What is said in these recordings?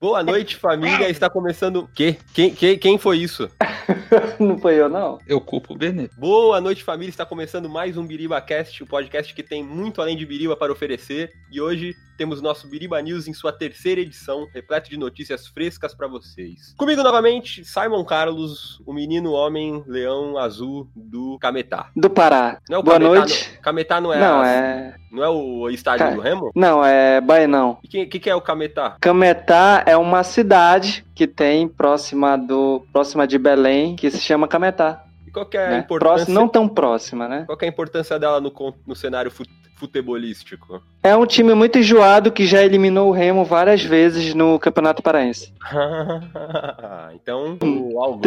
Boa noite, família. Está começando. Que? Quem, quem, quem foi isso? não foi eu, não? Eu culpo o Benê. Boa noite, família. Está começando mais um Biriba Cast, o podcast que tem muito além de Biriba para oferecer. E hoje temos nosso Biriba News em sua terceira edição, repleto de notícias frescas para vocês. Comigo novamente, Simon Carlos, o menino homem leão azul do Cametá. Do Pará. Não é o Boa Cametá, noite. Não, Cametá não é. Não, a- é. Não é o estádio Ca- do Remo? Não, é Baenão. E o que, que, é o Cametá? Cametá é uma cidade que tem próxima do próxima de Belém, que se chama Cametá. E qual que é a né? importância? Próxima, não tão próxima, né? Qual que é a importância dela no, no cenário fut- futebolístico? É um time muito enjoado que já eliminou o Remo várias vezes no Campeonato Paraense. então, o.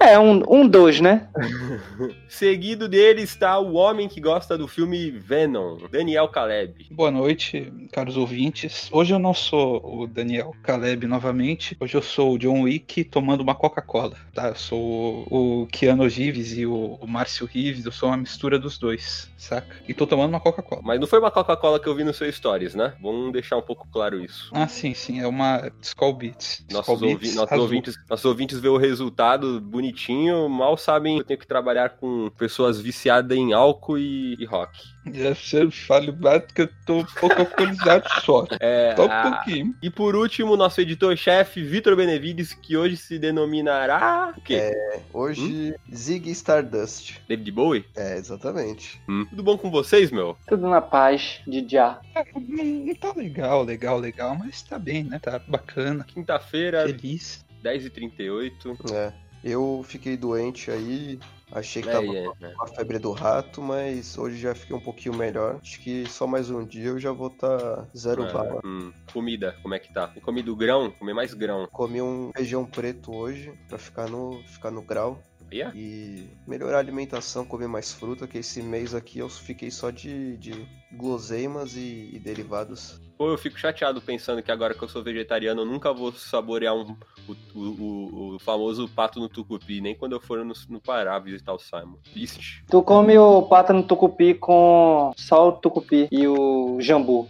É um, um dos, né? Seguido dele está o homem que gosta do filme Venom, Daniel Caleb. Boa noite, caros ouvintes. Hoje eu não sou o Daniel Caleb novamente. Hoje eu sou o John Wick tomando uma Coca-Cola. Tá? Eu sou o Keanu Reeves e o o Márcio Reeves. Eu sou uma mistura dos dois, saca? E tô tomando uma Coca-Cola. Mas não foi uma Coca-Cola que eu vi no seu Stories, né? Vamos deixar um pouco claro isso. Ah, sim, sim. É uma Skull Beats. Nossos, ouvi- nossos ouvintes, nossos ouvintes vê o resultado bonitinho, mal sabem que eu tenho que trabalhar com pessoas viciadas em álcool e, e rock. Já você fale mais que eu tô um pouco alcoolizado só. É, Só um ah, pouquinho. E por último, nosso editor-chefe, Vitor Benevides, que hoje se denominará. O quê? Hoje, Zig Stardust. David Bowie? É, exatamente. Hum. Tudo bom com vocês, meu? Tudo na paz, de já. É, não tá legal, legal, legal, mas tá bem, né? Tá bacana, Quinta-feira, feliz. 10h38. É. Eu fiquei doente aí, achei que É, tava é, é. com a febre do rato, mas hoje já fiquei um pouquinho melhor. Acho que só mais um dia eu já vou estar zero Ah, bala. hum. Comida, como é que tá? Tem comido grão? Comer mais grão. Comi um feijão preto hoje pra ficar no, ficar no grau. É? E melhorar a alimentação, comer mais fruta, que esse mês aqui eu fiquei só de, de guloseimas e, e derivados. Pô, eu fico chateado pensando que agora que eu sou vegetariano, eu nunca vou saborear um, o, o, o- famoso pato no tucupi, nem quando eu for no, no Pará visitar o Simon. Triste. Tu come o pato no tucupi com só o tucupi e o jambu.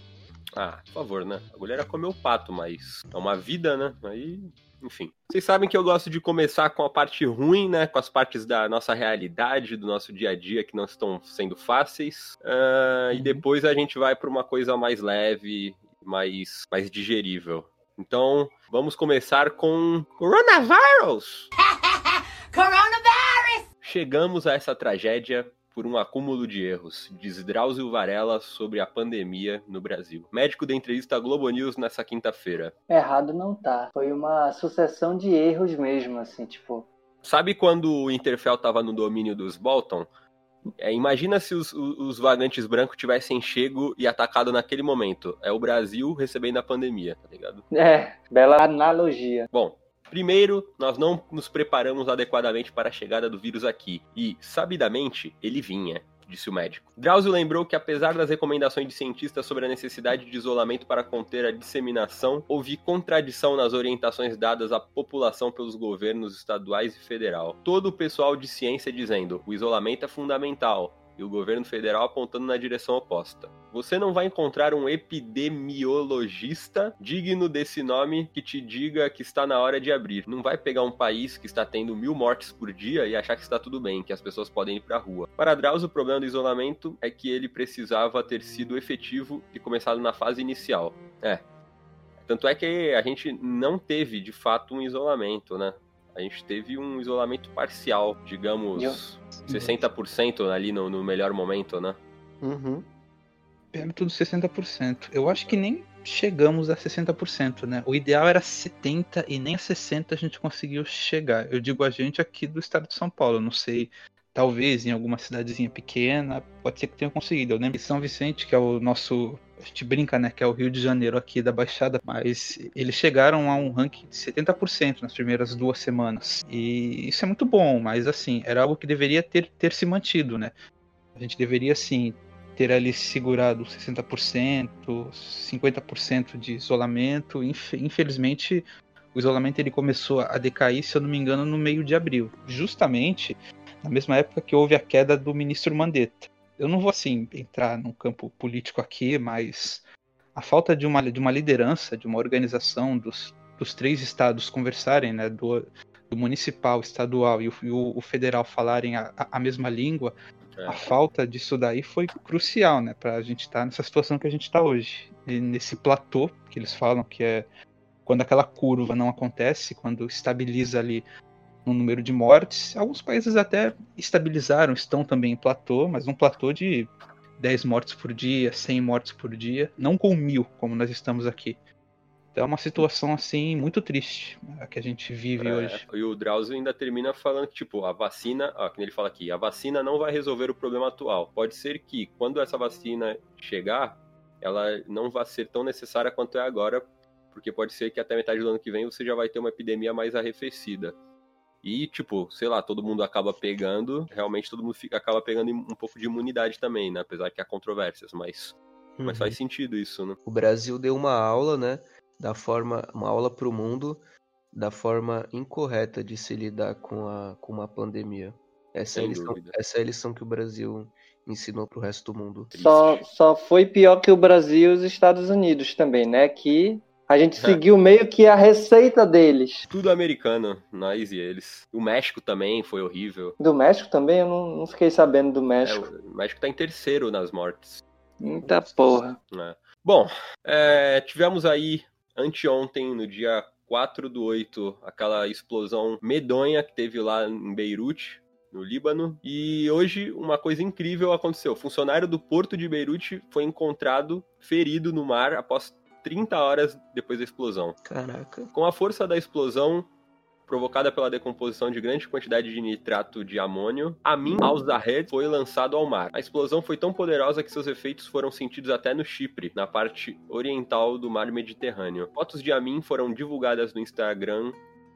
Ah, por favor, né? A mulher comeu o pato, mas é uma vida, né? Aí, enfim. Vocês sabem que eu gosto de começar com a parte ruim, né? Com as partes da nossa realidade, do nosso dia a dia que não estão sendo fáceis. Ah, E Uhum. depois a gente vai para uma coisa mais leve, mais, mais digerível. Então, vamos começar com Coronavirus! Chegamos a essa tragédia por um acúmulo de erros, diz Drauzio Varela sobre a pandemia no Brasil. Médico da entrevista Globo News nessa quinta-feira. Errado não tá. Foi uma sucessão de erros mesmo, assim, tipo. Sabe quando o Interfell estava no domínio dos Bolton? É, imagina se os, os- os vagantes brancos tivessem chego e atacado naquele momento. É o Brasil recebendo a pandemia, tá ligado? É, bela analogia. Bom, primeiro, nós não nos preparamos adequadamente para a chegada do vírus aqui. E, sabidamente, ele vinha, disse o médico. Drauzio lembrou que, apesar das recomendações de cientistas sobre a necessidade de isolamento para conter a disseminação, houve contradição nas orientações dadas à população pelos governos estaduais e federal. Todo o pessoal de ciência dizendo o isolamento é fundamental. E o governo federal apontando na direção oposta. Você não vai encontrar um epidemiologista digno desse nome que te diga que está na hora de abrir. Não vai pegar um país que está tendo mil mortes por dia e achar que está tudo bem, que as pessoas podem ir para a rua. Para Drauzio, o problema do isolamento é que ele precisava ter sido efetivo e começado na fase inicial. É. Tanto é que a gente não teve, de fato, um isolamento, né? A gente teve um isolamento parcial, digamos, 60% ali no, no melhor momento, né? Uhum. Perto dos 60%. Eu acho que nem chegamos a 60%, né? O ideal era 70% e nem a 60% a gente conseguiu chegar. Eu digo a gente aqui do estado de São Paulo, não sei. Talvez em alguma cidadezinha pequena, pode ser que tenha conseguido. Eu lembro de São Vicente, que é o nosso. A gente brinca, né? Que é o Rio de Janeiro aqui da Baixada, mas eles chegaram a um ranking de 70% nas primeiras duas semanas. E isso é muito bom, mas assim, era algo que deveria ter, ter se mantido, né? A gente deveria, assim, ter ali segurado 60%, 50% de isolamento. Infe- Infelizmente, o isolamento ele começou a decair, se eu não me engano, no meio de abril. Justamente na mesma época que houve a queda do ministro Mandetta. Eu não vou, assim, entrar num campo político aqui, mas a falta de uma, de uma liderança, de uma organização dos, dos os três estados conversarem, né, do, do municipal, estadual e o, e o, federal falarem a, a mesma língua, É. a falta disso daí foi crucial, né, pra gente estar nessa situação que a gente tá hoje. E nesse platô que eles falam que é quando aquela curva não acontece, quando estabiliza ali no número de mortes. Alguns países até estabilizaram, estão também em platô, mas um platô de 10 mortes por dia, 100 mortes por dia, não com mil, como nós estamos aqui. Então é uma situação assim muito triste a que a gente vive É, hoje. E o Drauzio ainda termina falando que, tipo, a vacina, ó, que ele fala aqui, a vacina não vai resolver o problema atual. Pode ser que, quando essa vacina chegar, ela não vai ser tão necessária quanto é agora, porque pode ser que até metade do ano que vem você já vai ter uma epidemia mais arrefecida. E, tipo, sei lá, todo mundo acaba pegando, realmente todo mundo fica, acaba pegando um pouco de imunidade também, né? Apesar que há controvérsias, mas, mas Uhum. faz sentido isso, né? O Brasil deu uma aula, né? Da forma, uma aula para o mundo da forma incorreta de se lidar com, a, com uma pandemia. Essa é, lição, essa é a lição que o Brasil ensinou pro resto do mundo. Só, só foi pior que o Brasil e os Estados Unidos também, né? Que a gente É. seguiu meio que a receita deles. Tudo americano, nós e eles. O México também foi horrível. Do México também, eu não, não fiquei sabendo do É, México. o México tá em terceiro nas mortes. Muita porra. né? Bom, é, tivemos aí anteontem, no dia 4 do 8, aquela explosão medonha que teve lá em Beirute, no Líbano. E hoje uma coisa incrível aconteceu. O funcionário do porto de Beirute foi encontrado ferido no mar após 30 horas depois da explosão. Caraca. Com a força da explosão provocada pela decomposição de grande quantidade de nitrato de amônio, Amin al-Zahed foi lançado ao mar. A explosão foi tão poderosa que seus efeitos foram sentidos até no Chipre, na parte oriental do mar Mediterrâneo. Fotos de Amin foram divulgadas no Instagram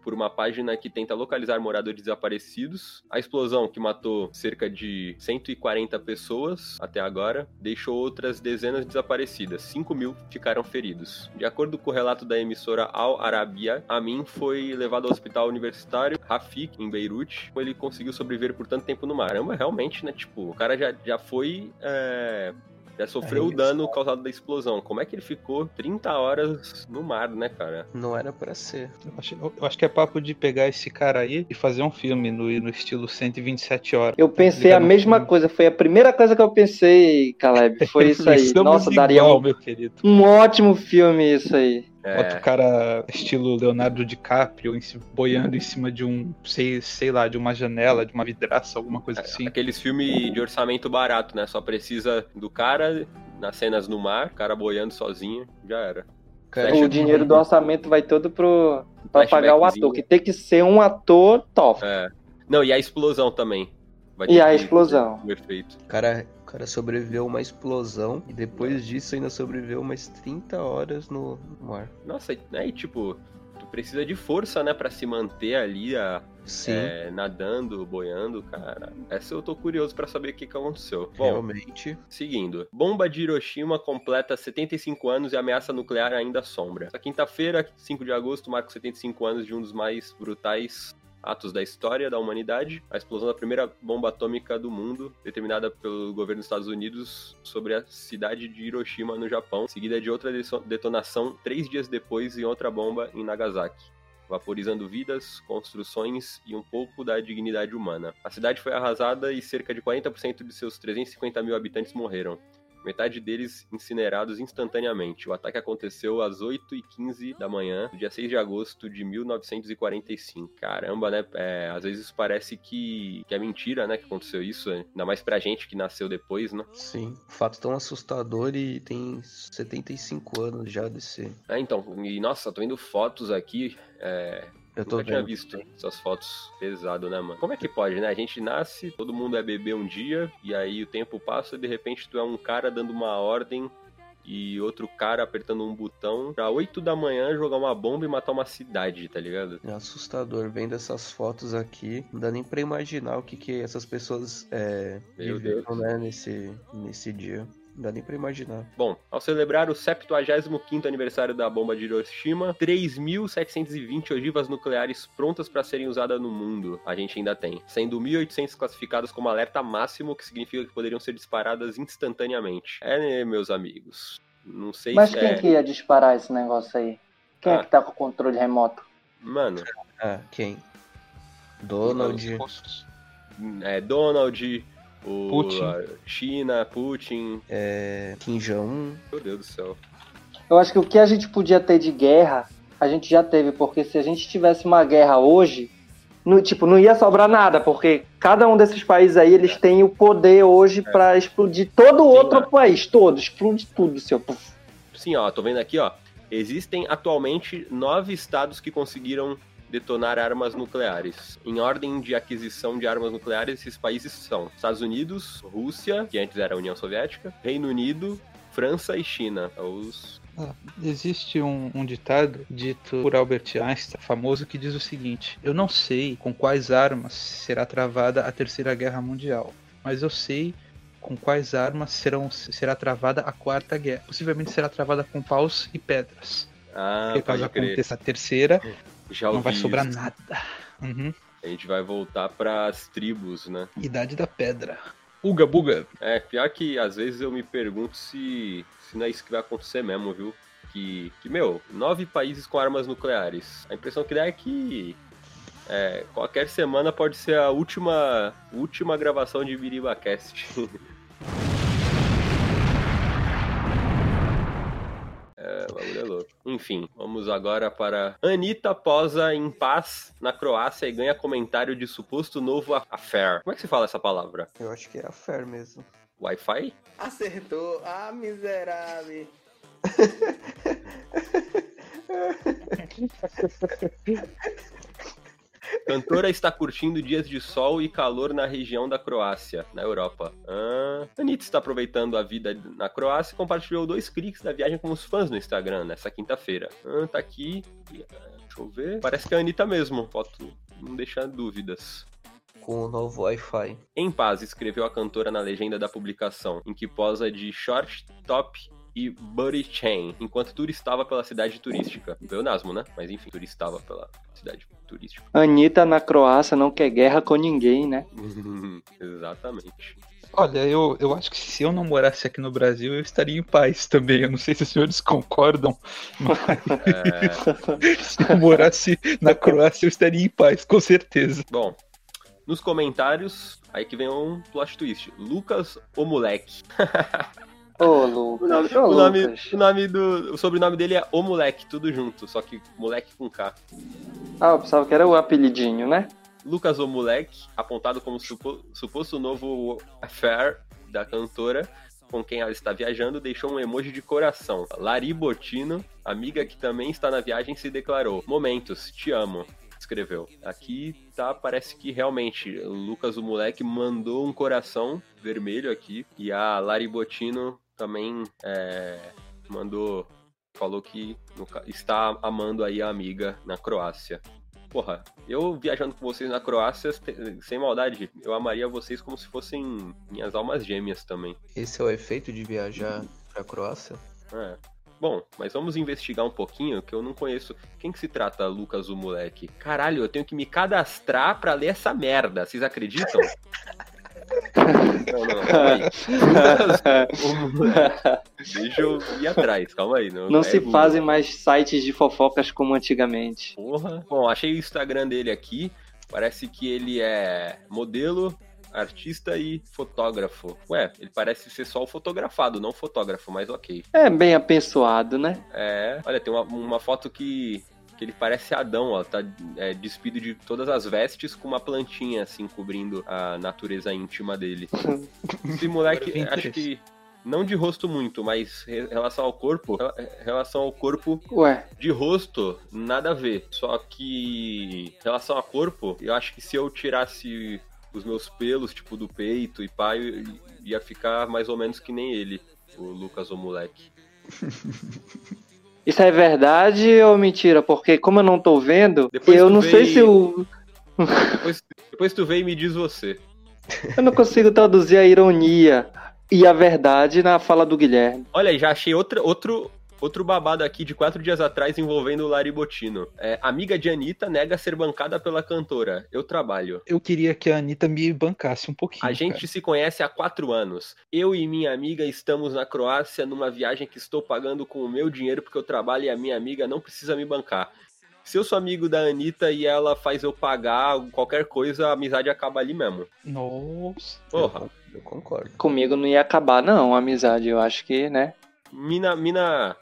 por uma página que tenta localizar moradores desaparecidos. A explosão, que matou cerca de 140 pessoas até agora, deixou outras dezenas desaparecidas. 5 mil ficaram feridos. De acordo com o relato da emissora Al Arabiya, Amin foi levado ao hospital universitário Rafik, em Beirute. Ele conseguiu sobreviver por tanto tempo no mar. Caramba, realmente, né? Tipo, o cara já, já foi. é, Já sofreu o dano causado da explosão. Como é que ele ficou 30 horas no mar, né, cara? Não era pra ser. Eu acho, eu acho que é papo de pegar esse cara aí e fazer um filme no, no estilo 127 horas. Eu pensei a mesma filme. coisa, foi a primeira coisa que eu pensei, Caleb. Foi isso aí. Nossa, daria igual, um, meu querido. um ótimo filme isso aí. Bota É, o cara estilo Leonardo DiCaprio em boiando em cima de um, sei, sei lá, de uma janela, de uma vidraça, alguma coisa assim. Aqueles filmes de orçamento barato, né? Só precisa do cara nas cenas no mar, o cara boiando sozinho, já era. Cara, O dinheiro do orçamento vai todo pro pra pagar o ator, que tem que ser um ator top. É. Não, e a explosão também. Vai E a explosão. O efeito. Cara, cara sobreviveu a uma explosão e depois disso ainda sobreviveu mais 30 horas no mar. Nossa, né? E tipo, tu precisa de força, né, pra se manter ali, a, Sim, é, nadando, boiando, cara. Essa eu tô curioso pra saber o que, que aconteceu. Bom, realmente. Seguindo. Bomba de Hiroshima completa 75 anos e ameaça nuclear ainda assombra. Essa quinta-feira, 5 de agosto, marca os 75 anos de um dos mais brutais atos da história da humanidade, a explosão da primeira bomba atômica do mundo, determinada pelo governo dos Estados Unidos sobre a cidade de Hiroshima, no Japão, seguida de outra detonação três dias depois em outra bomba em Nagasaki vaporizando vidas, construções e um pouco da dignidade humana. A cidade foi arrasada e cerca de 40% de seus 350 mil habitantes morreram. Metade deles incinerados instantaneamente. O ataque aconteceu às 8h15 da manhã, dia 6 de agosto de 1945. Caramba, né? É, às vezes parece que, que é mentira, né? Que aconteceu isso. né? Ainda mais pra gente que nasceu depois, né? Sim. Fato tão assustador e tem 75 anos já desse. É, então, e nossa, tô vendo fotos aqui. É, Eu tô Nunca tinha visto essas fotos pesado, né, mano? Como é que pode, né? A gente nasce, todo mundo é bebê um dia, e aí o tempo passa e de repente tu é um cara dando uma ordem e outro cara apertando um botão pra 8 da manhã jogar uma bomba e matar uma cidade, tá ligado? É assustador vendo essas fotos aqui. Não dá nem pra imaginar o que, que essas pessoas é, Meu viveram, né, nesse, nesse dia. Não dá nem pra imaginar. Bom, ao celebrar o 75º aniversário da bomba de Hiroshima, 3.720 ogivas nucleares prontas para serem usadas no mundo a gente ainda tem, sendo 1.800 classificadas como alerta máximo, que significa que poderiam ser disparadas instantaneamente. É, né, meus amigos? Não sei Mas se quem é... que ia disparar esse negócio aí? Quem é Ah. que tá com o controle remoto? Mano, Ah, quem? Donald. é Donald, o Putin. China, Putin. É, Kim Jong-un. Meu Deus do céu. Eu acho que o que a gente podia ter de guerra, a gente já teve, porque se a gente tivesse uma guerra hoje, no, tipo, não ia sobrar nada, porque cada um desses países aí, eles têm o poder hoje pra explodir todo o Sim, outro né? país, todo, explode tudo, seu. Sim, ó, tô vendo aqui, ó. Existem atualmente nove estados que conseguiram detonar armas nucleares. Em ordem de aquisição de armas nucleares, esses países são Estados Unidos, Rússia, que antes era a União Soviética, Reino Unido, França e China. É Os... Ah, existe um, um ditado dito por Albert Einstein, famoso, que diz o seguinte: Eu não sei com quais armas será travada a Terceira Guerra Mundial, mas eu sei com quais armas serão, será travada a Quarta Guerra. Possivelmente será travada com paus e pedras. Ah, Porque caso aconteça a terceira, Já não vai sobrar isso. nada. Uhum. A gente vai voltar pras tribos, né? Idade da Pedra. Uga Buga. É, pior que às vezes eu me pergunto se, se não é isso que vai acontecer mesmo, viu? Que, que, meu, nove países com armas nucleares. A impressão que dá é que é, qualquer semana pode ser a última, última gravação de BiribaCast. É, o bagulho é louco. Enfim, vamos agora para. Anitta posa em paz na Croácia e ganha comentário de suposto novo affair. Como é que se fala essa palavra? Eu acho que é a Fer mesmo. Wi-Fi? Acertou. Ah, miserável. Cantora está curtindo dias de sol e calor na região da Croácia, na Europa. Ah, Anitta está aproveitando a vida na Croácia e compartilhou dois cliques da viagem com os fãs no Instagram nessa quinta-feira. Ah, tá aqui. Deixa eu ver. Parece que é a Anitta mesmo. Foto não deixa dúvidas. Com o novo Wi-Fi. Em paz, escreveu a cantora na legenda da publicação, em que posa de short, top e body chain, enquanto turistava pela cidade turística. Pleonasmo, né? Mas enfim, turistava pela cidade turística. Anitta na Croácia não quer guerra com ninguém, né? Exatamente. Olha, eu, eu acho que se eu não morasse aqui no Brasil, eu estaria em paz também. Eu não sei se os senhores concordam, mas É, se eu morasse na Croácia, eu estaria em paz, com certeza. bom, nos comentários, aí que vem um plot twist. Lucas o moleque. Ô, Lucas. O nome, Ô, o nome, Lucas. o nome do. O sobrenome dele é o moleque, tudo junto, só que moleque com K. Ah, eu pensava que era o apelidinho, né? Lucas o moleque, apontado como supo- suposto novo affair da cantora com quem ela está viajando, deixou um emoji de coração. Lari Botino, amiga que também está na viagem, se declarou: Momentos, te amo. Escreveu. Aqui tá, parece que realmente o Lucas o moleque mandou um coração vermelho aqui e a Lari Botino também é, mandou, falou que está amando aí a amiga na Croácia. Porra, eu viajando com vocês na Croácia, sem maldade, eu amaria vocês como se fossem minhas almas gêmeas também. Esse é o efeito de viajar pra Croácia? É. Bom, mas vamos investigar um pouquinho, que eu não conheço. Quem que se trata Lucas o moleque? Caralho, eu tenho que me cadastrar pra ler essa merda. Vocês acreditam? não, não, calma aí. O. Deixa eu ir atrás, calma aí. Não, Não é se Google. fazem mais sites de fofocas como antigamente. Porra. Bom, achei o Instagram dele aqui. Parece que ele é modelo, artista e fotógrafo. Ué, ele parece ser só o fotografado, não fotógrafo, mas ok. É bem abençoado, né? É, olha, tem uma, uma foto que, que ele parece Adão, ó. Tá é, despido de todas as vestes com uma plantinha, assim, cobrindo a natureza íntima dele. Esse moleque, acho que. Não de rosto muito, mas em relação ao corpo, em relação ao corpo, Ué, de rosto, nada a ver. Só que em relação a corpo, eu acho que se eu tirasse os meus pelos, tipo, do peito e eu ia ficar mais ou menos que nem ele, o Lucas, o moleque. isso é verdade ou mentira? Porque como eu não tô vendo, Depois eu não sei e- se o. Depois, depois tu vem e me diz você. Eu não consigo traduzir a ironia e a verdade na fala do Guilherme. Olha, já achei outra, outro, Outro babado aqui de quatro dias atrás envolvendo o Lari Botino. É, amiga de Anitta nega ser bancada pela cantora. Eu trabalho. Eu queria que a Anitta me bancasse um pouquinho. A gente cara. se conhece há quatro anos. Eu e minha amiga estamos na Croácia numa viagem que estou pagando com o meu dinheiro porque eu trabalho e a minha amiga não precisa me bancar. Se eu sou amigo da Anitta e ela faz eu pagar qualquer coisa, a amizade acaba ali mesmo. Nossa. Porra. Eu concordo. Comigo não ia acabar, não, a amizade. Eu acho que, né? Mina, mina,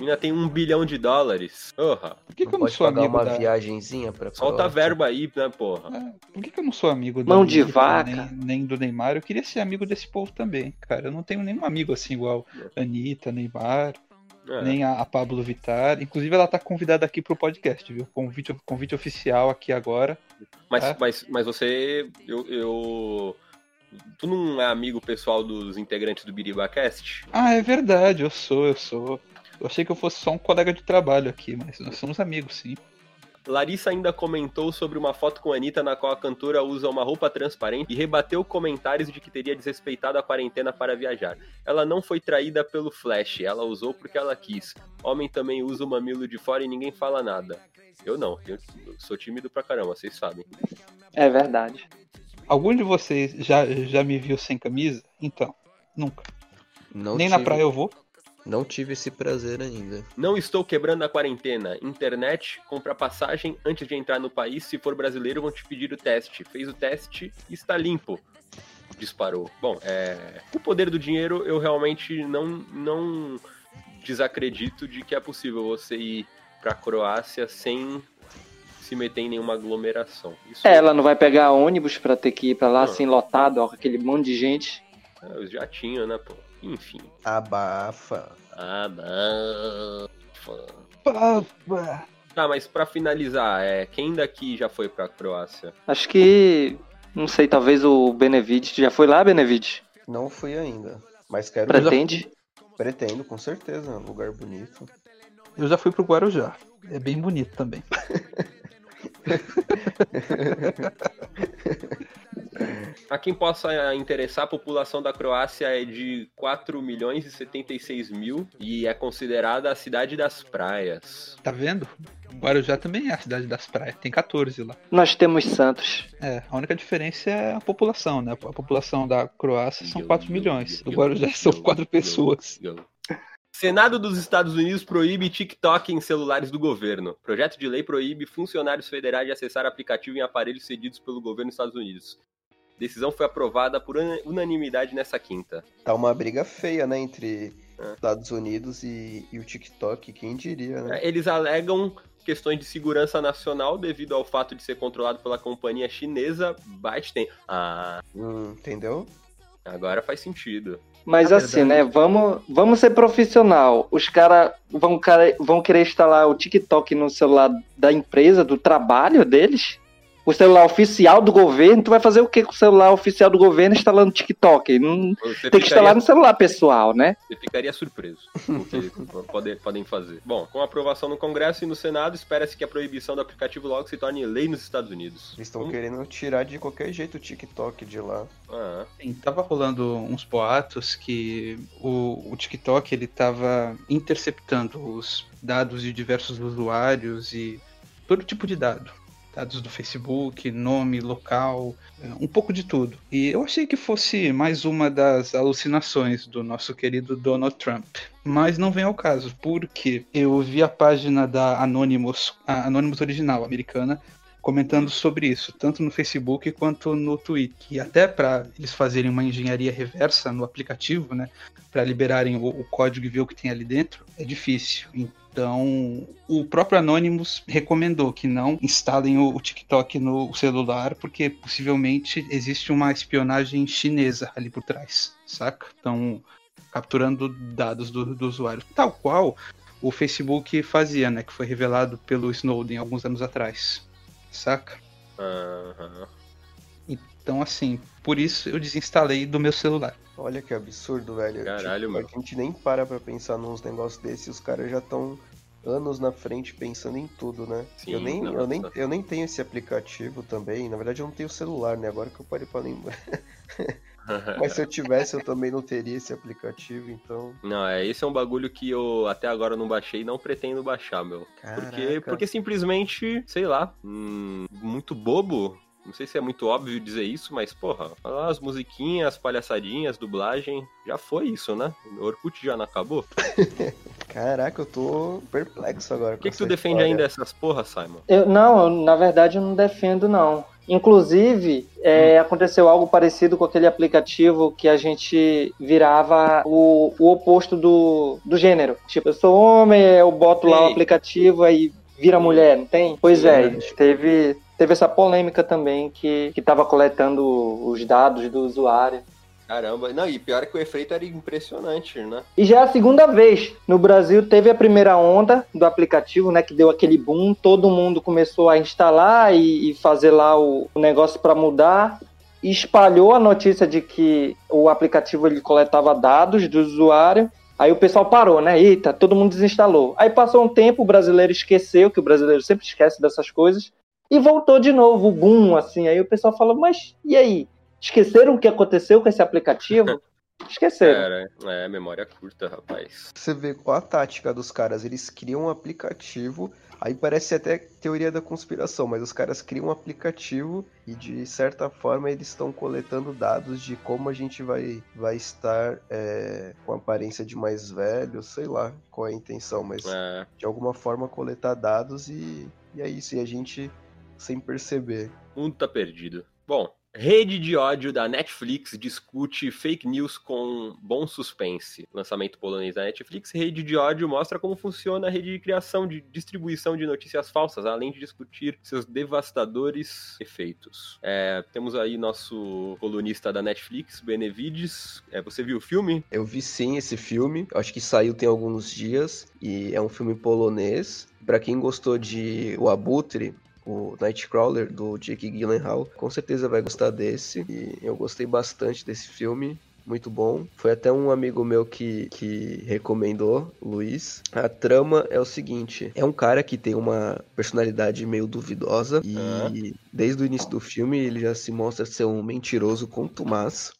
mina tem um bilhão de dólares. Porra. Por que, que eu não pode sou pagar amigo uma da... viagenzinha pra Solta Croácia? verba aí, né, porra? É, Por que, que eu não sou amigo da Mão de vaca. Nem, nem do Neymar? Eu queria ser amigo desse povo também, cara. Eu não tenho nenhum amigo assim igual Anitta, Neymar, É. nem a, a Pablo Vittar. Inclusive, ela tá convidada aqui pro podcast, viu? Convite, convite oficial aqui agora. Mas, É. mas, mas você. Eu, eu. Tu não é amigo pessoal dos integrantes do BiribaCast? Ah, é verdade, eu sou, eu sou. Eu achei que eu fosse só um colega de trabalho aqui, mas nós somos amigos, sim. Larissa ainda comentou sobre uma foto com a Anitta na qual a cantora usa uma roupa transparente e rebateu comentários de que teria desrespeitado a quarentena para viajar. Ela não foi traída pelo Flash, ela usou porque ela quis. Homem também usa o mamilo de fora e ninguém fala nada. Eu não, eu sou tímido pra caramba, vocês sabem. É verdade. Algum de vocês já, já me viu sem camisa? Então, nunca. Não Nem na tive- praia eu vou. Não tive esse prazer ainda. Não estou quebrando a quarentena. Internet, compra passagem antes de entrar no país. Se for brasileiro, vão te pedir o teste. Fez o teste e está limpo. Disparou. Bom, é... o poder do dinheiro, eu realmente não, não desacredito de que é possível você ir pra Croácia sem se meter em nenhuma aglomeração. Isso É, ela não vai pegar ônibus pra ter que ir pra lá Não. assim lotado, ó, com aquele monte de gente. é, eu já tinha, né, pô? Enfim. Abafa. Ah, não. Pá, pá. Tá, mas pra finalizar, é, quem daqui já foi pra Croácia? Acho que. Não sei, talvez o Benevides. Já foi lá, Benevides? Não fui ainda. Mas quero. Pretende? Pretendo, com certeza. Um lugar bonito. Eu já fui pro Guarujá. É bem bonito também. A quem possa interessar, a população da Croácia é de 4 milhões e 76 mil e é considerada a cidade das praias. Tá vendo? Guarujá também é a cidade das praias. Tem 14 lá. Nós temos Santos. É, a única diferença é a população, né? A população da Croácia são 4 milhões. Do Guarujá são 4 pessoas. Senado dos Estados Unidos proíbe TikTok em celulares do governo. Projeto de lei proíbe funcionários federais de acessar aplicativo em aparelhos cedidos pelo governo dos Estados Unidos. Decisão foi aprovada por una- unanimidade nessa quinta. Tá uma briga feia, né? Entre É. Estados Unidos e, e o TikTok. Quem diria, né? Eles alegam questões de segurança nacional devido ao fato de ser controlado pela companhia chinesa ByteDance. Ah, Hum, entendeu? agora faz sentido. Mas Na assim, verdade- né? Vamos, vamos ser profissional. Os caras vão, cara- vão querer instalar o TikTok no celular da empresa, do trabalho deles? O celular oficial do governo, tu vai fazer o que com o celular oficial do governo instalando TikTok? Não, Você tem que instalar ficaria, no celular pessoal, né? você ficaria surpreso o que podem, podem fazer. Bom, com a aprovação no Congresso e no Senado, espera-se que a proibição do aplicativo logo se torne lei nos Estados Unidos. Eles estão Como- querendo tirar de qualquer jeito o TikTok de lá. Ah, Sim, tava rolando uns boatos que o, o TikTok ele tava interceptando os dados de diversos usuários e todo tipo de dado. Dados do Facebook, nome, local, um pouco de tudo. E eu achei que fosse mais uma das alucinações do nosso querido Donald Trump. Mas não vem ao caso, porque eu vi a página da Anonymous, a Anonymous original americana, comentando sobre isso, tanto no Facebook quanto no Twitter. E até para eles fazerem uma engenharia reversa no aplicativo, né, para liberarem o, o código e ver o que tem ali dentro, é difícil. Então, o próprio Anonymous recomendou que não instalem o, o TikTok no celular, porque possivelmente existe uma espionagem chinesa ali por trás, saca? Então, capturando dados do, do usuário. Tal qual o Facebook fazia, né? Que foi revelado pelo Snowden alguns anos atrás. Saca? aham. Então, assim, por isso eu desinstalei do meu celular. Olha que absurdo, velho. Caralho, Tipo, meu. A gente nem para pra pensar nos negócios desses e os caras já estão anos na frente pensando em tudo, né? Sim, eu, nem, eu, nem, eu nem tenho esse aplicativo também. Na verdade, eu não tenho celular, né? Agora que eu parei pra lembrar. Mas se eu tivesse, eu também não teria esse aplicativo, então. Não, é, esse é um bagulho que eu até agora não baixei e não pretendo baixar, meu. Porque, Caraca. porque simplesmente, sei lá, hum, muito bobo. Não sei se é muito óbvio dizer isso, mas, porra, as musiquinhas, as palhaçadinhas, dublagem, já foi isso, né? O Orkut já não acabou. Caraca, eu tô perplexo agora. Por que, que tu defende ainda essas porra, Simon? Eu, não, eu, na verdade eu não defendo, não. Inclusive, é, aconteceu algo parecido com aquele aplicativo que a gente virava o, o oposto do, do gênero. Tipo, eu sou homem, eu boto lá o aplicativo, aí vira mulher, não tem? Pois Sim, é, verdade. teve, teve essa polêmica também que, que tava coletando os dados do usuário. Caramba, não, e pior é que o efeito era impressionante, né? E já é a segunda vez. No Brasil teve a primeira onda do aplicativo, né? Que deu aquele boom. Todo mundo começou a instalar e, e fazer lá o, o negócio para mudar. E espalhou a notícia de que o aplicativo ele coletava dados do usuário. Aí o pessoal parou, né? Eita, todo mundo desinstalou. Aí passou um tempo, o brasileiro esqueceu, que o brasileiro sempre esquece dessas coisas. E voltou de novo o boom, assim. Aí o pessoal falou, mas e aí? Esqueceram o que aconteceu com esse aplicativo? Esqueceram. Era, é, memória curta, rapaz. Você vê qual a tática dos caras. Eles criam um aplicativo. Aí parece até teoria da conspiração, mas os caras criam um aplicativo e de certa forma eles estão coletando dados de como a gente vai, vai estar é, com a aparência de mais velho, sei lá qual é a intenção, mas É, de alguma forma coletar dados e, e é isso, e a gente sem perceber. o mundo tá perdido. Bom, rede de ódio da Netflix discute fake news com bom suspense. Lançamento polonês da Netflix, rede de ódio mostra como funciona a rede de criação de distribuição de notícias falsas, além de discutir seus devastadores efeitos. É, temos aí nosso colunista da Netflix, Benevides. É, você viu o filme? Eu vi sim esse filme, acho que saiu tem alguns dias e é um filme polonês. Pra quem gostou de O Abutre, o Nightcrawler do Jake Gyllenhaal, com certeza vai gostar desse. E eu gostei bastante desse filme. Muito bom. Foi até um amigo meu que, que recomendou, Luiz. A trama é o seguinte: é um cara que tem uma personalidade meio duvidosa. E Ah. desde o início do filme ele já se mostra ser um mentiroso contumaz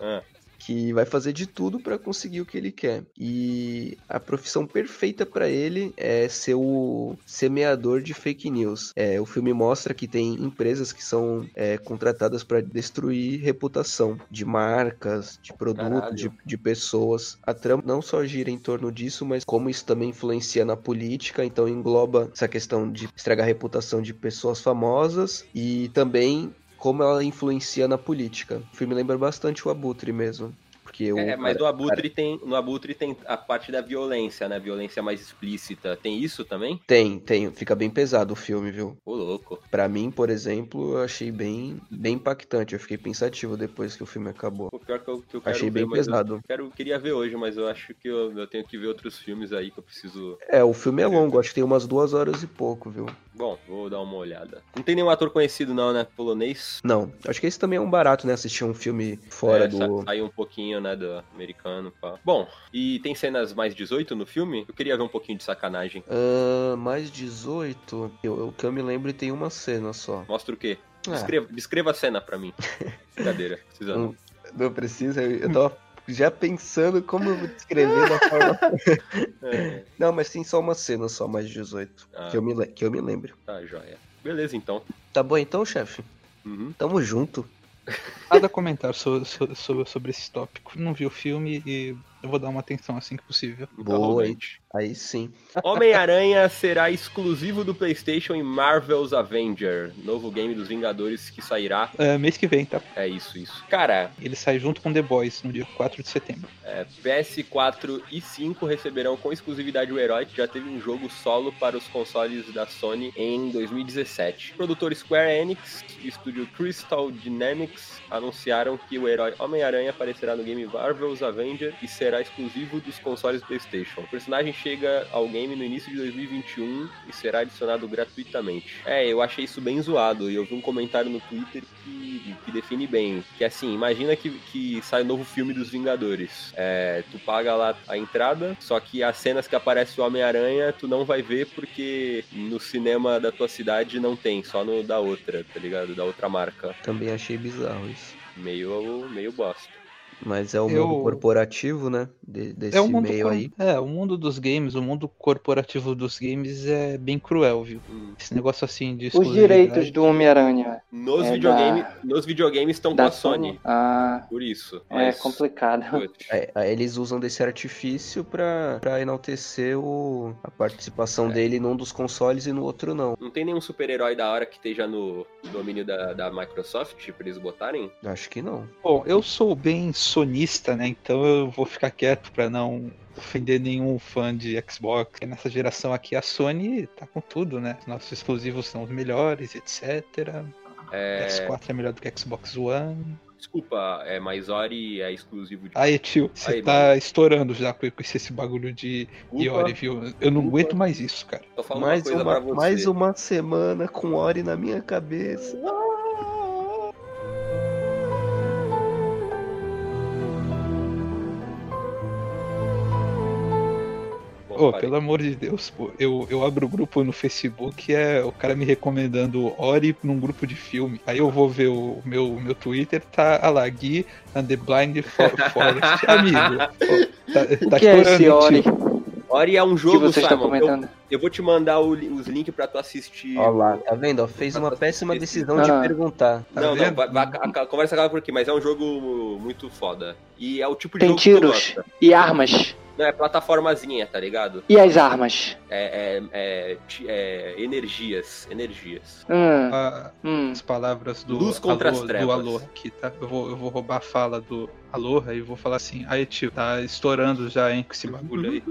Ah, que vai fazer de tudo para conseguir o que ele quer. E a profissão perfeita para ele é ser o semeador de fake news. É, o filme mostra que tem empresas que são é, contratadas para destruir reputação de marcas, de produtos, de, de pessoas. A trama não só gira em torno disso, mas como isso também influencia na política, então engloba essa questão de estragar a reputação de pessoas famosas e também como ela influencia na política. O filme lembra bastante o Abutre mesmo. Porque o É, mas cara- no Abutre, tem, no Abutre tem a parte da violência, né? Violência mais explícita. Tem isso também? tem, tem, fica bem pesado o filme, viu? Ô, louco. Pra mim, por exemplo, eu achei bem, bem impactante. Eu fiquei pensativo depois que o filme acabou. O pior que eu, que eu Achei ver, bem mas eu pesado. Quero, queria ver hoje, mas eu acho que eu, eu tenho que ver outros filmes aí que eu preciso. É, o filme é longo, acho que tem umas duas horas e pouco, viu? Bom, vou dar uma olhada. Não tem nenhum ator conhecido, não, né? Polonês. Não, acho que esse também é um barato, né? Assistir um filme fora É, do. sa- Saiu um pouquinho, né, do americano. Pá. Bom, e tem cenas mais 18 no filme? Eu queria ver um pouquinho de sacanagem. Ah, mais 18. Eu, o que eu me lembro tem uma cena só. Mostra o quê? Ah, Descreva, descreva a cena pra mim. Brincadeira, precisa não. Não precisa, eu, eu tava já pensando como eu vou descrever da forma. É, Não, mas tem só uma cena só, mais 18. Ah. Que, eu me, que eu me lembro. tá, joia. Beleza, então. Tá bom então, chefe? Uhum. Tamo junto. Nada a comentar so- so- sobre, sobre esse tópico. Não vi o filme e eu vou dar uma atenção assim que possível. Muito Boa, arrogante. Aí sim. Homem-Aranha será exclusivo do PlayStation em Marvel's Avenger, novo game dos Vingadores que sairá. É, mês que vem, tá? É isso, isso. Cara, Ele sai junto com The Boys no dia 4 de setembro. é, PS4 e 5 receberão com exclusividade o herói que já teve um jogo solo para os consoles da Sony em 2017. O produtor Square Enix e o estúdio Crystal Dynamics anunciaram que o herói Homem-Aranha aparecerá no game Marvel's Avenger e será exclusivo dos consoles PlayStation. O personagem chega ao game no início de 2021 e será adicionado gratuitamente. É, eu achei isso bem zoado e eu vi um comentário no Twitter que, que define bem. Que assim, imagina que, que sai o novo filme dos Vingadores. É, tu paga lá a entrada, só que as cenas que aparece o Homem-Aranha tu não vai ver porque no cinema da tua cidade não tem, só no da outra, tá ligado? Da outra marca. Também achei bizarro isso. meio, meio bosta. Mas é o Eu- mundo corporativo, né? de- desse É o mundo meio cor- aí. É, o mundo dos games, o mundo corporativo dos games é bem cruel, viu? Hum. Esse negócio assim de Os direitos do Homem-Aranha. Nos, É videogame, da- nos videogames estão com a Sony, Ah, por isso. é Mas, complicado. É, aí eles usam desse artifício pra, pra enaltecer o, a participação dele num dos consoles e no outro não. Não tem nenhum super-herói da hora que esteja no domínio da, da Microsoft pra eles botarem? Acho que não. Bom, eu sou bem sonista, né? Então eu vou ficar quieto pra não ofender nenhum fã de Xbox. Porque Nessa geração aqui a Sony tá com tudo, né? Nossos exclusivos são os melhores, etc. É, PS4 é melhor do que Xbox One. Desculpa, é, mas Ori é exclusivo de. Aí, tio, você Aí, tá mano. estourando já com esse, esse bagulho de Iori, viu? Eu não Desculpa. aguento mais isso, cara. Tô falando Mais uma coisa uma, pra você. mais uma semana com Ori na minha cabeça. Bom, Ô, parei. pelo amor de Deus, pô, eu, eu abro o grupo no Facebook, é o cara me recomendando Ori num grupo de filme. Aí eu vou ver o meu, meu Twitter, tá a lá, Gui and the Blind For- Forest. Amigo, pô, tá, O tá que é esse Ori. Ori é um que jogo, você está Simon. Eu, comentando? eu vou te mandar o os links pra tu assistir. Olha lá, tá vendo? ó? Fez uma péssima decisão de Ah. perguntar. Tá não, não, vendo? vai- vai- a, a conversa acaba por aqui, mas é um jogo muito foda. E é o tipo de Tem jogo tiros que tu gosta. e armas. Não, é plataformazinha, tá ligado? E as armas? É, é, é, é energias, energias. Hum, Ah, hum. as palavras do, Luz contra Alô- as do trevas. Aloha aqui, tá? Eu vou, eu vou roubar a fala do Aloha e vou falar assim, aí tio, tá estourando já, hein, com esse bagulho aí.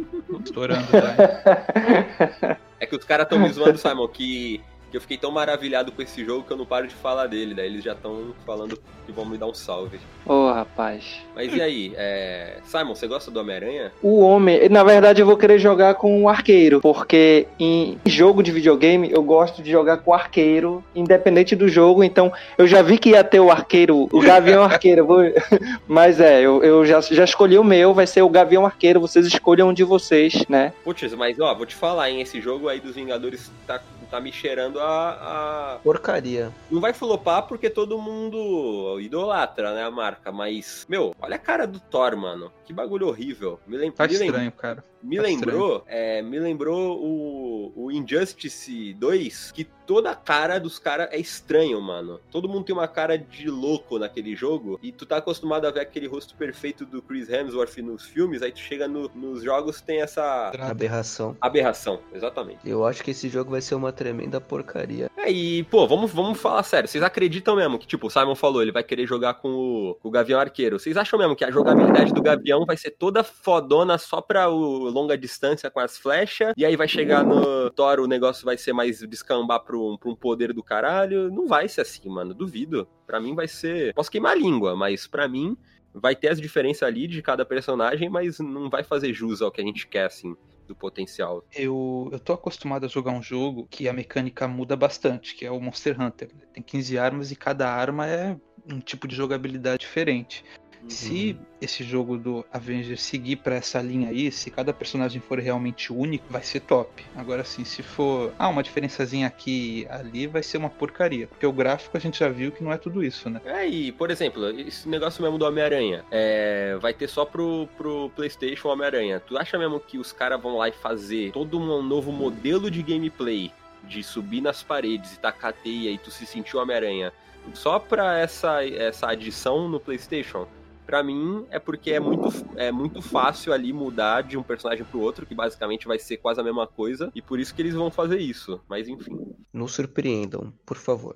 Estourando já, hein? É que os caras tão me zoando, Simon, que eu fiquei tão maravilhado com esse jogo que eu não paro de falar dele. Daí eles já estão falando que vão me dar um salve. Ô, rapaz. Mas e aí? é, Simon, você gosta do Homem-Aranha? O homem, na verdade, eu vou querer jogar com o arqueiro, porque em jogo de videogame eu gosto de jogar com o arqueiro, independente do jogo. Então, eu já vi que ia ter o arqueiro, o Gavião Arqueiro. vou- Mas é, eu, eu já, já escolhi o meu, vai ser o Gavião Arqueiro. Vocês escolham um de vocês, né? Putz, mas ó, vou te falar, hein? Esse jogo aí dos Vingadores tá, tá me cheirando a, a. Porcaria. Não vai flopar porque todo mundo idolatra, né? A marca. Mas, meu, olha a cara do Thor, mano. Que bagulho horrível. Me, lem Tá me estranho, cara. Me Tá lembrou, é, me lembrou o, o Injustice 2, que toda a cara dos caras é estranho, mano. Todo mundo tem uma cara de louco naquele jogo, e tu tá acostumado a ver aquele rosto perfeito do Chris Hemsworth nos filmes, aí tu chega no- nos jogos tem essa Aberração. aberração, exatamente. Eu acho que esse jogo vai ser uma tremenda porcaria. É, e, pô, vamos, vamos falar sério. Vocês acreditam mesmo que, tipo, o Simon falou, ele vai querer jogar com o, com o Gavião Arqueiro. Vocês acham mesmo que a jogabilidade do Gavião vai ser toda fodona só pra o longa distância com as flechas? E aí vai chegar no Thor, o negócio vai ser mais descambar pra um, pra um poder do caralho? Não vai ser assim, mano. Duvido. Pra mim vai ser. Posso queimar a língua, mas pra mim vai ter as diferenças ali de cada personagem, mas não vai fazer jus ao que a gente quer, assim, do potencial. Eu, eu tô acostumado a jogar um jogo que a mecânica muda bastante, que é o Monster Hunter. Tem 15 armas e cada arma é um tipo de jogabilidade diferente. Se esse jogo do Avengers seguir pra essa linha aí, se cada personagem for realmente único, vai ser top. Agora sim, se for, ah, uma diferençazinha aqui e ali, vai ser uma porcaria. Porque o gráfico a gente já viu que não é tudo isso, né? É, e, por exemplo, esse negócio mesmo do Homem-Aranha, é, vai ter só pro, pro PlayStation Homem-Aranha. Tu acha mesmo que os caras vão lá e fazer todo um novo modelo de gameplay, de subir nas paredes e tacar teia e tu se sentir o Homem-Aranha, só pra essa, essa adição no PlayStation? Pra mim, é porque é muito, é muito fácil ali mudar de um personagem pro outro, que basicamente vai ser quase a mesma coisa, e por isso que eles vão fazer isso. Mas enfim, Nos surpreendam, por favor.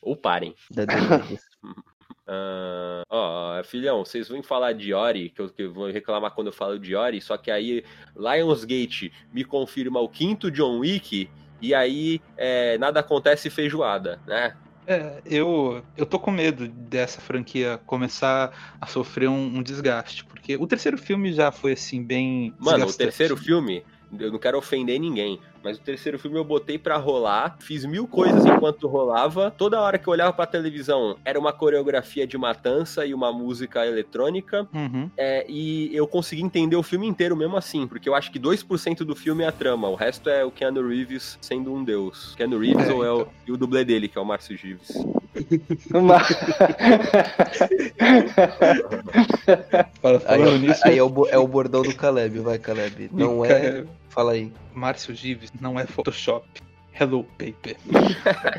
ou parem. Da ó, filhão, vocês vão falar de Ori, que eu, que eu vou reclamar quando eu falo de Ori, só que aí Lionsgate me confirma o quinto John Wick, e aí é, nada acontece feijoada, né? É, eu, eu tô com medo dessa franquia começar a sofrer um, um desgaste, porque o terceiro filme já foi assim, bem. Mano, o terceiro filme, eu não quero ofender ninguém, mas o terceiro filme eu botei pra rolar, fiz mil coisas enquanto rolava. Toda hora que eu olhava pra televisão era uma coreografia de matança e uma música eletrônica. Uhum. É, e eu consegui entender o filme inteiro mesmo assim, porque eu acho que 2% do filme é a trama, o resto é o Keanu Reeves sendo um deus. Keanu Reeves É, ou é o, então. e o dublê dele, que é o Márcio Gives. Fala, Aí, é- nisso, aí é, o, é o bordão do Caleb, vai, Caleb. Não é. Fala aí. Márcio Gives não é Photoshop. Hello, paper.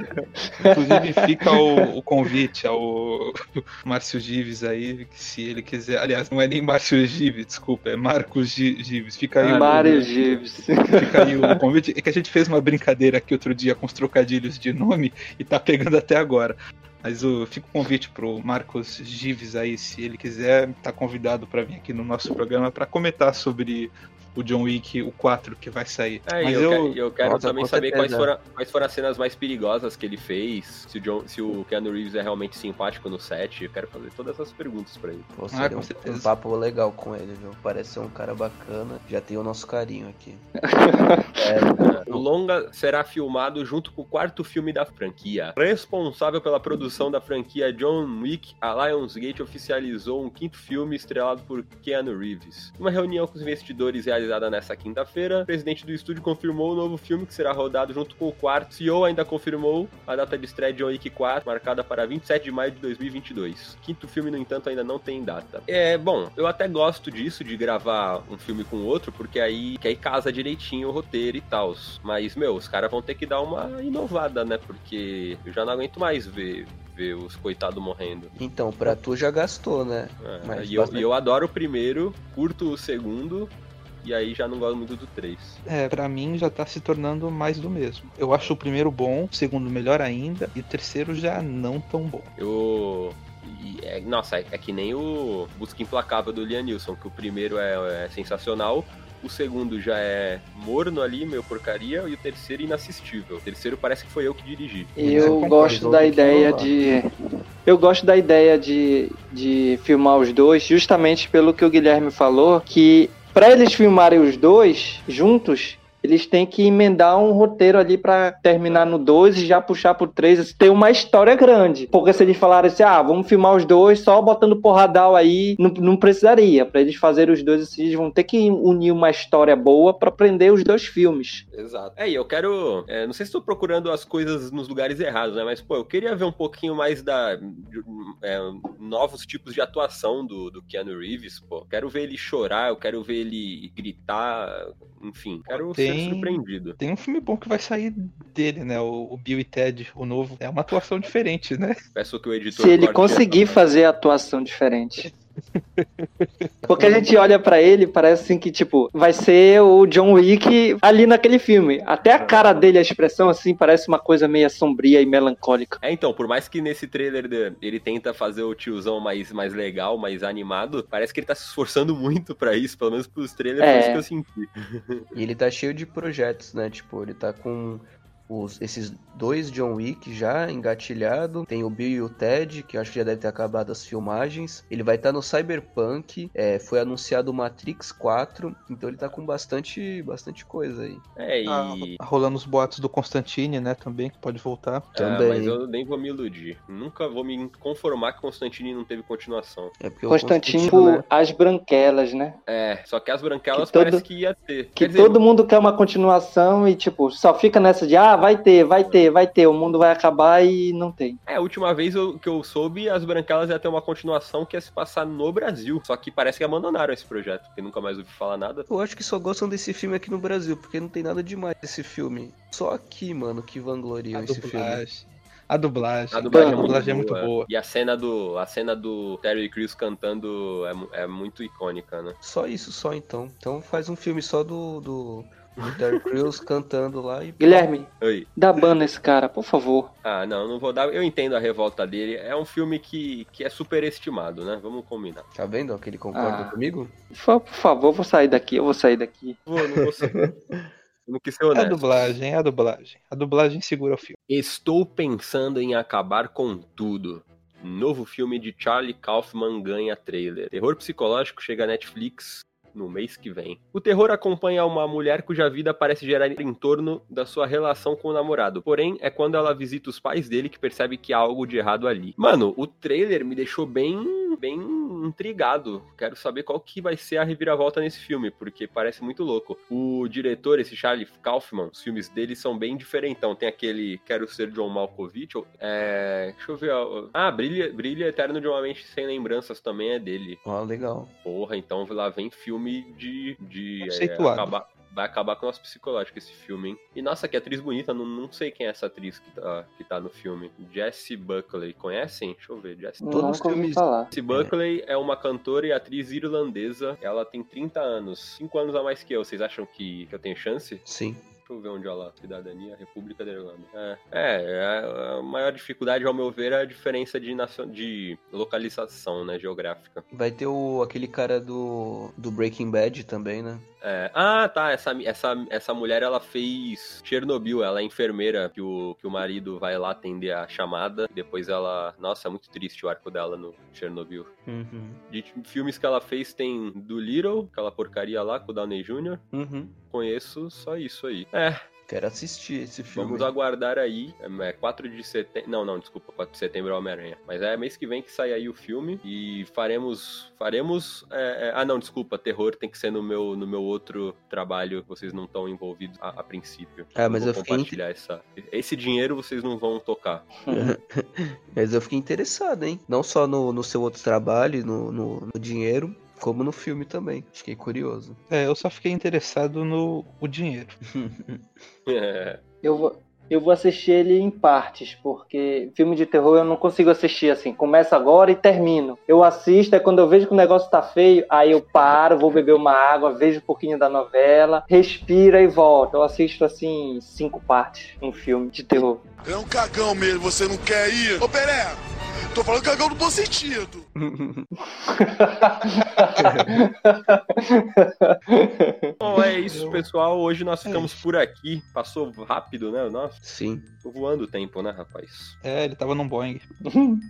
Inclusive, fica o, o convite ao Márcio Gives aí, que se ele quiser. Aliás, não é nem Márcio Gives, desculpa, é Marcos Gi- Gives. Fica aí, o- Mário Gives. fica aí o convite. É que a gente fez uma brincadeira aqui outro dia com os trocadilhos de nome e tá pegando até agora. Mas o, fica o convite pro Marcos Gives aí, se ele quiser, tá convidado para vir aqui no nosso programa para comentar sobre o John Wick, o 4 que vai sair. É, e Mas eu, eu, quero, eu quero Nossa, também saber quais foram, quais foram as cenas mais perigosas que ele fez, se o, John, se o Keanu Reeves é realmente simpático no set. Eu quero fazer todas essas perguntas pra ele. Pô, Ah, com um, certeza. um papo legal com ele, viu? Parece ser um cara bacana. Já tem o nosso carinho aqui. É, o longa será filmado junto com o quarto filme da franquia. Responsável pela produção da franquia John Wick, a Lionsgate oficializou um quinto filme estrelado por Keanu Reeves. Em uma reunião com os investidores realizada nesta quinta-feira, o presidente do estúdio confirmou o novo filme que será rodado junto com o quarto. O CEO ainda confirmou a data de estreia de Wick 4, marcada para 27 de maio de 2022. O quinto filme, no entanto, ainda não tem data. É, bom, eu até gosto disso, de gravar um filme com outro, porque aí, que aí casa direitinho o roteiro e tal. Mas, meu, os caras vão ter que dar uma inovada, né? Porque eu já não aguento mais ver, ver os coitados morrendo. Então, pra tu já gastou, né? É, e eu, e eu adoro o primeiro, curto o segundo, e aí já não gosto muito do três. É, pra mim já tá se tornando mais do mesmo. Eu acho o primeiro bom, o segundo melhor ainda, e o terceiro já não tão bom. Eu. e é- nossa, é, é que nem o Busca Implacável do Liam Neeson, que o primeiro é, é sensacional, o segundo já é morno ali, meio porcaria, e o terceiro inassistível. O terceiro parece que foi eu que dirigi. Eu gosto da ideia de. Eu gosto da ideia de, de filmar os dois, justamente pelo que o Guilherme falou, que para eles filmarem os dois juntos, eles têm que emendar um roteiro ali pra terminar no 2 e já puxar pro 3, ter uma história grande. Porque se eles falarem assim, ah, vamos filmar os dois só botando porradal aí, não, não precisaria. Pra eles fazerem os dois assim, eles vão ter que unir uma história boa pra prender os dois filmes. Exato. É, e eu quero. é, não sei se estou procurando as coisas nos lugares errados, né? Mas, pô, eu queria ver um pouquinho mais da. de, é, novos tipos de atuação do, do Keanu Reeves, pô. Quero ver ele chorar, eu quero ver ele gritar, enfim. Quero ser Tem- surpreendido. Tem um filme bom que vai sair dele, né? O, o Bill e Ted, o novo. É uma atuação diferente, né? Peço que o editor. Se ele conseguir fazer atuação diferente. Porque a gente olha pra ele, parece assim que, tipo, vai ser o John Wick ali naquele filme. Até a cara dele, a expressão, assim, parece uma coisa meio sombria e melancólica. É, então, por mais que nesse trailer de- ele tenta fazer o tiozão mais, mais legal, mais animado, parece que ele tá se esforçando muito pra isso, pelo menos pros trailers É. foi isso que eu senti. E ele tá cheio de projetos, né? Tipo, ele tá com os, esses dois John Wick já engatilhado. Tem o Bill e o Ted, que eu acho que já deve ter acabado as filmagens. Ele vai estar no Cyberpunk. é, foi anunciado o Matrix 4. Então ele tá com bastante, bastante coisa aí. É, e. Ah, rolando os boatos do Constantine, né? Também, que pode voltar. Ah, também. mas eu nem vou me iludir. Nunca vou me conformar que Constantine não teve continuação. É porque o Constantino, Constantino, né? as branquelas, né? É, só que as branquelas Que todo- parece que ia ter. Que dizer, todo mundo quer uma continuação e, tipo, só fica nessa de, ah, vai ter, vai ter, vai ter, o mundo vai acabar e não tem. É, a última vez eu- que eu soube, as branquelas ia ter uma continuação que ia se passar no Brasil. Só que parece que abandonaram esse projeto, porque nunca mais ouvi falar nada. Eu acho que só gostam desse filme aqui no Brasil, porque não tem nada demais esse filme. Só aqui, mano, que vangloriam A esse filme. dublagem. A dublagem. A dublagem, a dublagem é muito boa. E a cena do, a cena do Terry Crews cantando é, é muito icônica, né? Só isso, só então. Então faz um filme só do, do Terry Crews cantando lá e. Guilherme, Oi. dá ban nesse cara, por favor. Ah, não, não vou dar. Eu entendo a revolta dele. É um filme que, que é superestimado, né? Vamos combinar. Tá vendo que ele concorda Ah. comigo? Por, por favor, vou sair daqui, eu vou sair daqui. Vou, não vou ser. Eu não quis ser É a honesto. dublagem, é a dublagem. A dublagem segura o filme. Estou pensando em acabar com tudo. Novo filme de Charlie Kaufman ganha trailer. Terror psicológico chega à Netflix no mês que vem. O terror acompanha uma mulher cuja vida parece gerar em torno da sua relação com o namorado. Porém, é quando ela visita os pais dele que percebe que há algo de errado ali. Mano, o trailer me deixou bem bem intrigado. Quero saber qual que vai ser a reviravolta nesse filme, porque parece muito louco. O diretor, esse Charlie Kaufman, os filmes dele são bem diferentão. Tem aquele Quero Ser John Malkovich. É... Deixa eu ver. Ah, Brilha, Brilha Eterno de uma Mente Sem Lembranças também é dele. Ó, legal. Porra, então lá vem filme de. de é, acabar, vai acabar com o nosso psicológico esse filme, hein? E nossa, que atriz bonita, não, não sei quem é essa atriz que tá, que tá no filme. Jessie Buckley, conhecem? Deixa eu ver. Jessie Todos os filmes-. Jessie Buckley é uma cantora e atriz irlandesa. Ela tem 30 anos, 5 anos a mais que eu. Vocês acham que, que eu tenho chance? Sim. Deixa eu ver onde ela. Cidadania, República da Irlanda. É, é, é, a maior dificuldade, ao meu ver, é a diferença de, nacion... de localização, né, geográfica. Vai ter o, aquele cara do, do Breaking Bad também, né? É, Ah, tá. Essa, essa, essa mulher ela fez Chernobyl. Ela é enfermeira que o, que o marido vai lá atender a chamada. Depois ela. Nossa, é muito triste o arco dela no Chernobyl. Uhum. De filmes que ela fez tem do Little, aquela porcaria lá com o Downey Jr. Uhum. Conheço só isso aí. É, Quero assistir esse filme. vamos aguardar aí. É 4 de setembro. Não, não, desculpa. 4 de setembro é Homem-Aranha. Mas é mês que vem que sai aí o filme. E faremos. Faremos. é, é, Ah, não, desculpa. Terror tem que ser no meu, no meu outro trabalho. Vocês não estão envolvidos a, a princípio. Ah, mas eu fiquei compartilhar essa. Esse dinheiro vocês não vão tocar. Mas eu fiquei interessado, hein? Não só no, no seu outro trabalho, no, no, no dinheiro, como no filme também. Fiquei curioso. É, eu só fiquei interessado no o dinheiro. É. Eu vou, eu vou assistir ele em partes, porque filme de terror eu não consigo assistir assim. Começa agora e termino. Eu assisto, é quando eu vejo que o negócio tá feio, aí eu paro, vou beber uma água, vejo um pouquinho da novela, respira e volto. Eu assisto assim, cinco partes, um filme de terror. É um cagão mesmo, você não quer ir? Ô Peré, tô falando cagão no bom sentido. Bom, é isso, pessoal. Hoje nós ficamos por aqui. Passou rápido, né? Nossa, Sim. tô voando o tempo, né, rapaz? É, ele tava num Boeing.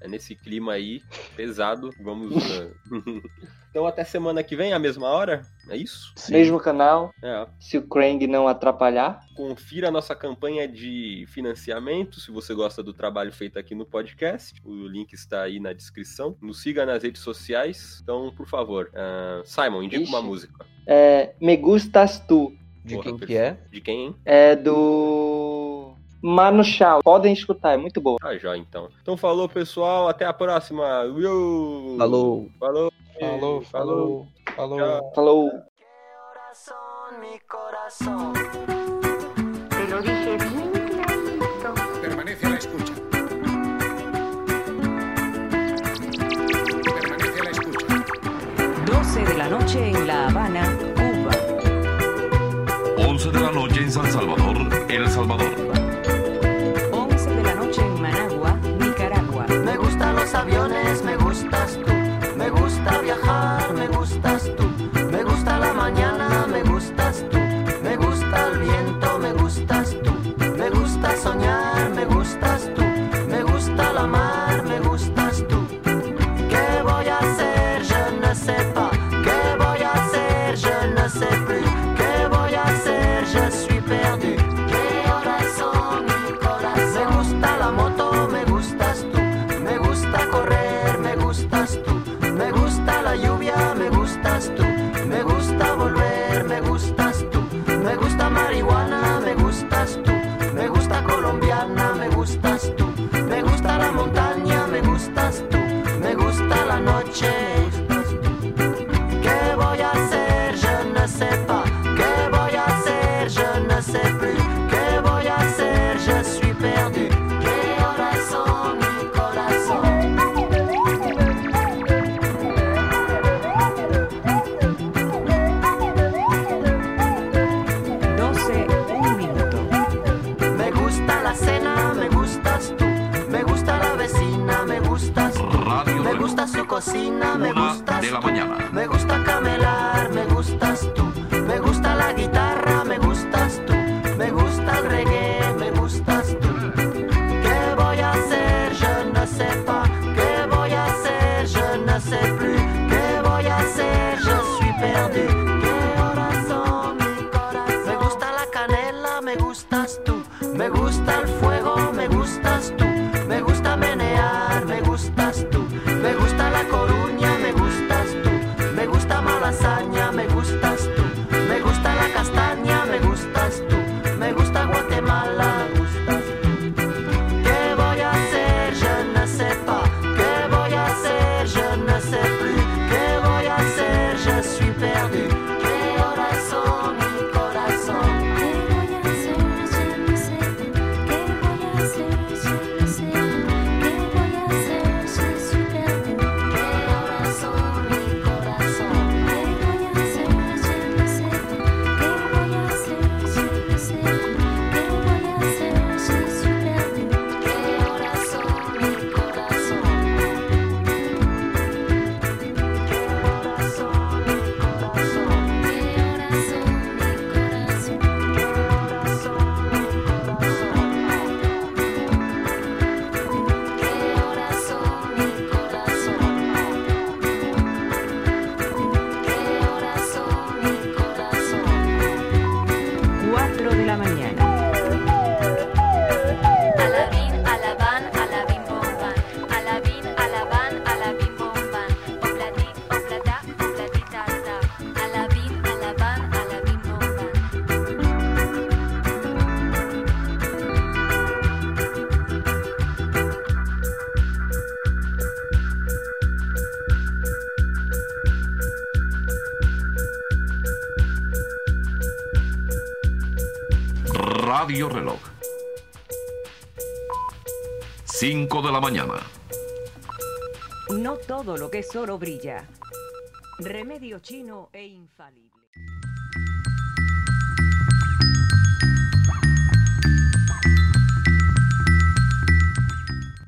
É nesse clima aí, pesado. Vamos. então até semana que vem, à mesma hora? É isso? Sim. Mesmo canal, É. se o Krang não atrapalhar. Confira a nossa campanha de financiamento, se você gosta do trabalho feito aqui no podcast. O link está aí na descrição. Nos siga nas redes sociais. Então, por favor, ah, Simon, indica Ixi. uma música. É, Me Gustas Tu, De Porra, quem que é? De quem, hein? é do Mano Chao. Podem escutar, é muito boa. Ah, já então. Então falou, pessoal. Até a próxima. Uiu! Falou. Falou. Falou, falou, falou. Tchau. Falou! Noche en La Habana, Cuba. 11 de la noche en San Salvador, El Salvador. Cocina, me Una gustas de la mañana. Me gusta mañana. No todo lo que es oro brilla. Remedio chino.